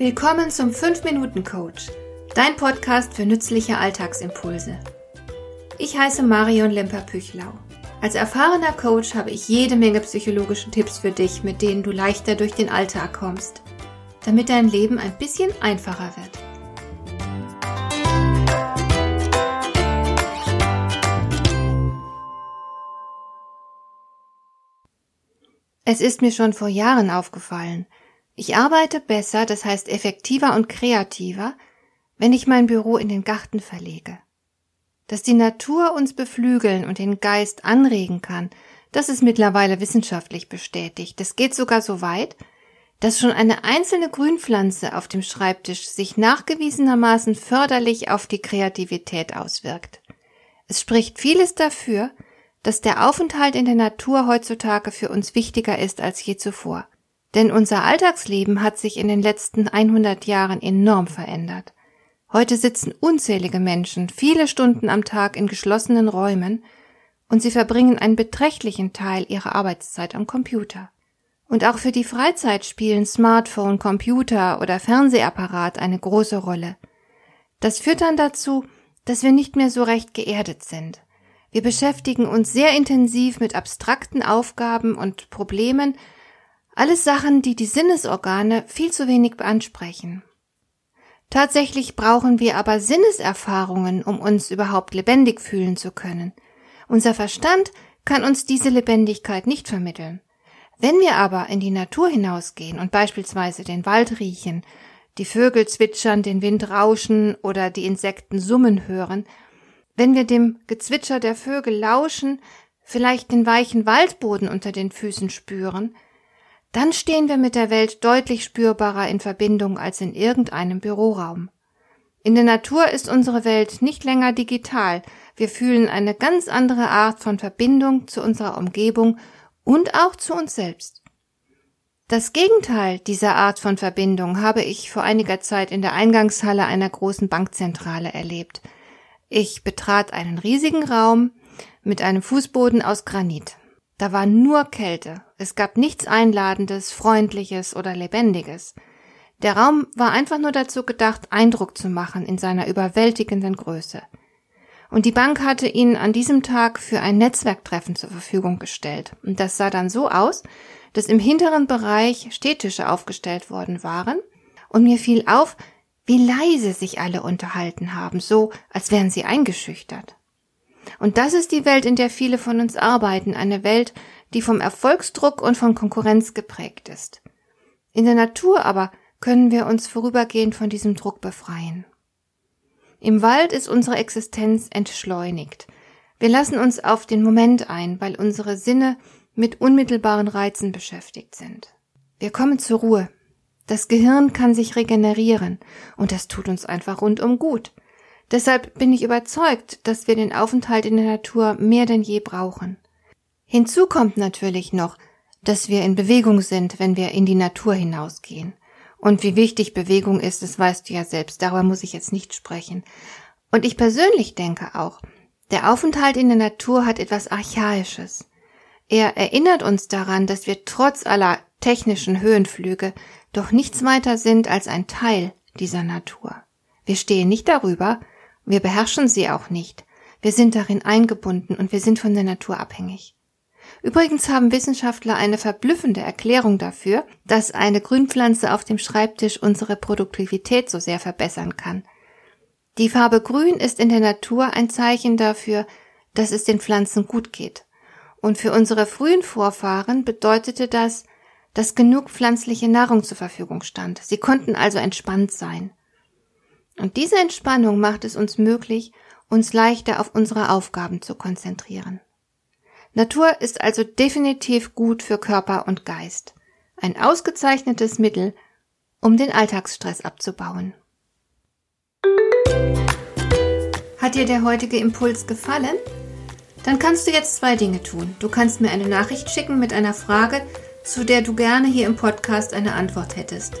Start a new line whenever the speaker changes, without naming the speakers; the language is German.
Willkommen zum 5-Minuten-Coach, dein Podcast für nützliche Alltagsimpulse. Ich heiße Marion Lemper-Püchlau. Als erfahrener Coach habe ich jede Menge psychologische Tipps für dich, mit denen du leichter durch den Alltag kommst, damit dein Leben ein bisschen einfacher wird. Es ist mir schon vor Jahren aufgefallen. Ich arbeite besser, das heißt effektiver und kreativer, wenn ich mein Büro in den Garten verlege. Dass die Natur uns beflügeln und den Geist anregen kann, das ist mittlerweile wissenschaftlich bestätigt. Es geht sogar so weit, dass schon eine einzelne Grünpflanze auf dem Schreibtisch sich nachgewiesenermaßen förderlich auf die Kreativität auswirkt. Es spricht vieles dafür, dass der Aufenthalt in der Natur heutzutage für uns wichtiger ist als je zuvor. Denn unser Alltagsleben hat sich in den letzten 100 Jahren enorm verändert. Heute sitzen unzählige Menschen viele Stunden am Tag in geschlossenen Räumen und sie verbringen einen beträchtlichen Teil ihrer Arbeitszeit am Computer. Und auch für die Freizeit spielen Smartphone, Computer oder Fernsehapparat eine große Rolle. Das führt dann dazu, dass wir nicht mehr so recht geerdet sind. Wir beschäftigen uns sehr intensiv mit abstrakten Aufgaben und Problemen, alles Sachen, die die Sinnesorgane viel zu wenig beansprechen. Tatsächlich brauchen wir aber Sinneserfahrungen, um uns überhaupt lebendig fühlen zu können. Unser Verstand kann uns diese Lebendigkeit nicht vermitteln. Wenn wir aber in die Natur hinausgehen und beispielsweise den Wald riechen, die Vögel zwitschern, den Wind rauschen oder die Insekten summen hören, wenn wir dem Gezwitscher der Vögel lauschen, vielleicht den weichen Waldboden unter den Füßen spüren, dann stehen wir mit der Welt deutlich spürbarer in Verbindung als in irgendeinem Büroraum. In der Natur ist unsere Welt nicht länger digital, wir fühlen eine ganz andere Art von Verbindung zu unserer Umgebung und auch zu uns selbst. Das Gegenteil dieser Art von Verbindung habe ich vor einiger Zeit in der Eingangshalle einer großen Bankzentrale erlebt – ich betrat einen riesigen Raum mit einem Fußboden aus Granit. Da war nur Kälte. Es gab nichts Einladendes, Freundliches oder Lebendiges. Der Raum war einfach nur dazu gedacht, Eindruck zu machen in seiner überwältigenden Größe. Und die Bank hatte ihn an diesem Tag für ein Netzwerktreffen zur Verfügung gestellt. Und das sah dann so aus, dass im hinteren Bereich Stehtische aufgestellt worden waren. Und mir fiel auf, wie leise sich alle unterhalten haben, so als wären sie eingeschüchtert. Und das ist die Welt, in der viele von uns arbeiten, eine Welt, die vom Erfolgsdruck und von Konkurrenz geprägt ist. In der Natur aber können wir uns vorübergehend von diesem Druck befreien. Im Wald ist unsere Existenz entschleunigt. Wir lassen uns auf den Moment ein, weil unsere Sinne mit unmittelbaren Reizen beschäftigt sind. Wir kommen zur Ruhe. Das Gehirn kann sich regenerieren und das tut uns einfach rundum gut. Deshalb bin ich überzeugt, dass wir den Aufenthalt in der Natur mehr denn je brauchen. Hinzu kommt natürlich noch, dass wir in Bewegung sind, wenn wir in die Natur hinausgehen. Und wie wichtig Bewegung ist, das weißt du ja selbst, darüber muss ich jetzt nicht sprechen. Und ich persönlich denke auch, der Aufenthalt in der Natur hat etwas Archaisches. Er erinnert uns daran, dass wir trotz aller technischen Höhenflüge doch nichts weiter sind als ein Teil dieser Natur. Wir stehen nicht darüber, wir beherrschen sie auch nicht, wir sind darin eingebunden und wir sind von der Natur abhängig. Übrigens haben Wissenschaftler eine verblüffende Erklärung dafür, dass eine Grünpflanze auf dem Schreibtisch unsere Produktivität so sehr verbessern kann. Die Farbe Grün ist in der Natur ein Zeichen dafür, dass es den Pflanzen gut geht. Und für unsere frühen Vorfahren bedeutete das, dass genug pflanzliche Nahrung zur Verfügung stand. Sie konnten also entspannt sein. Und diese Entspannung macht es uns möglich, uns leichter auf unsere Aufgaben zu konzentrieren. Natur ist also definitiv gut für Körper und Geist. Ein ausgezeichnetes Mittel, um den Alltagsstress abzubauen. Hat dir der heutige Impuls gefallen? Dann kannst du jetzt zwei Dinge tun. Du kannst mir eine Nachricht schicken mit einer Frage, zu der du gerne hier im Podcast eine Antwort hättest.